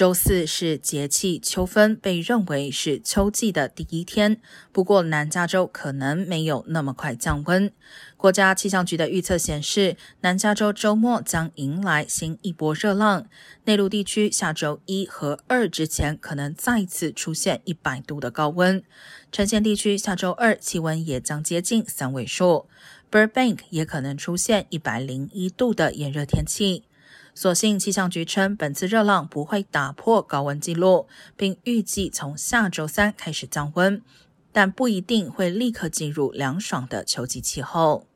周四是节气秋分，被认为是秋季的第一天。不过，南加州可能没有那么快降温。国家气象局的预测显示，南加州周末将迎来新一波热浪。内陆地区下周一和二之前可能再次出现一百度的高温。呈县地区下周二气温也将接近三位数。Burbank 也可能出现一百零一度的炎热天气。所幸气象局称，本次热浪不会打破高温记录，并预计从下周三开始降温，但不一定会立刻进入凉爽的秋季气候。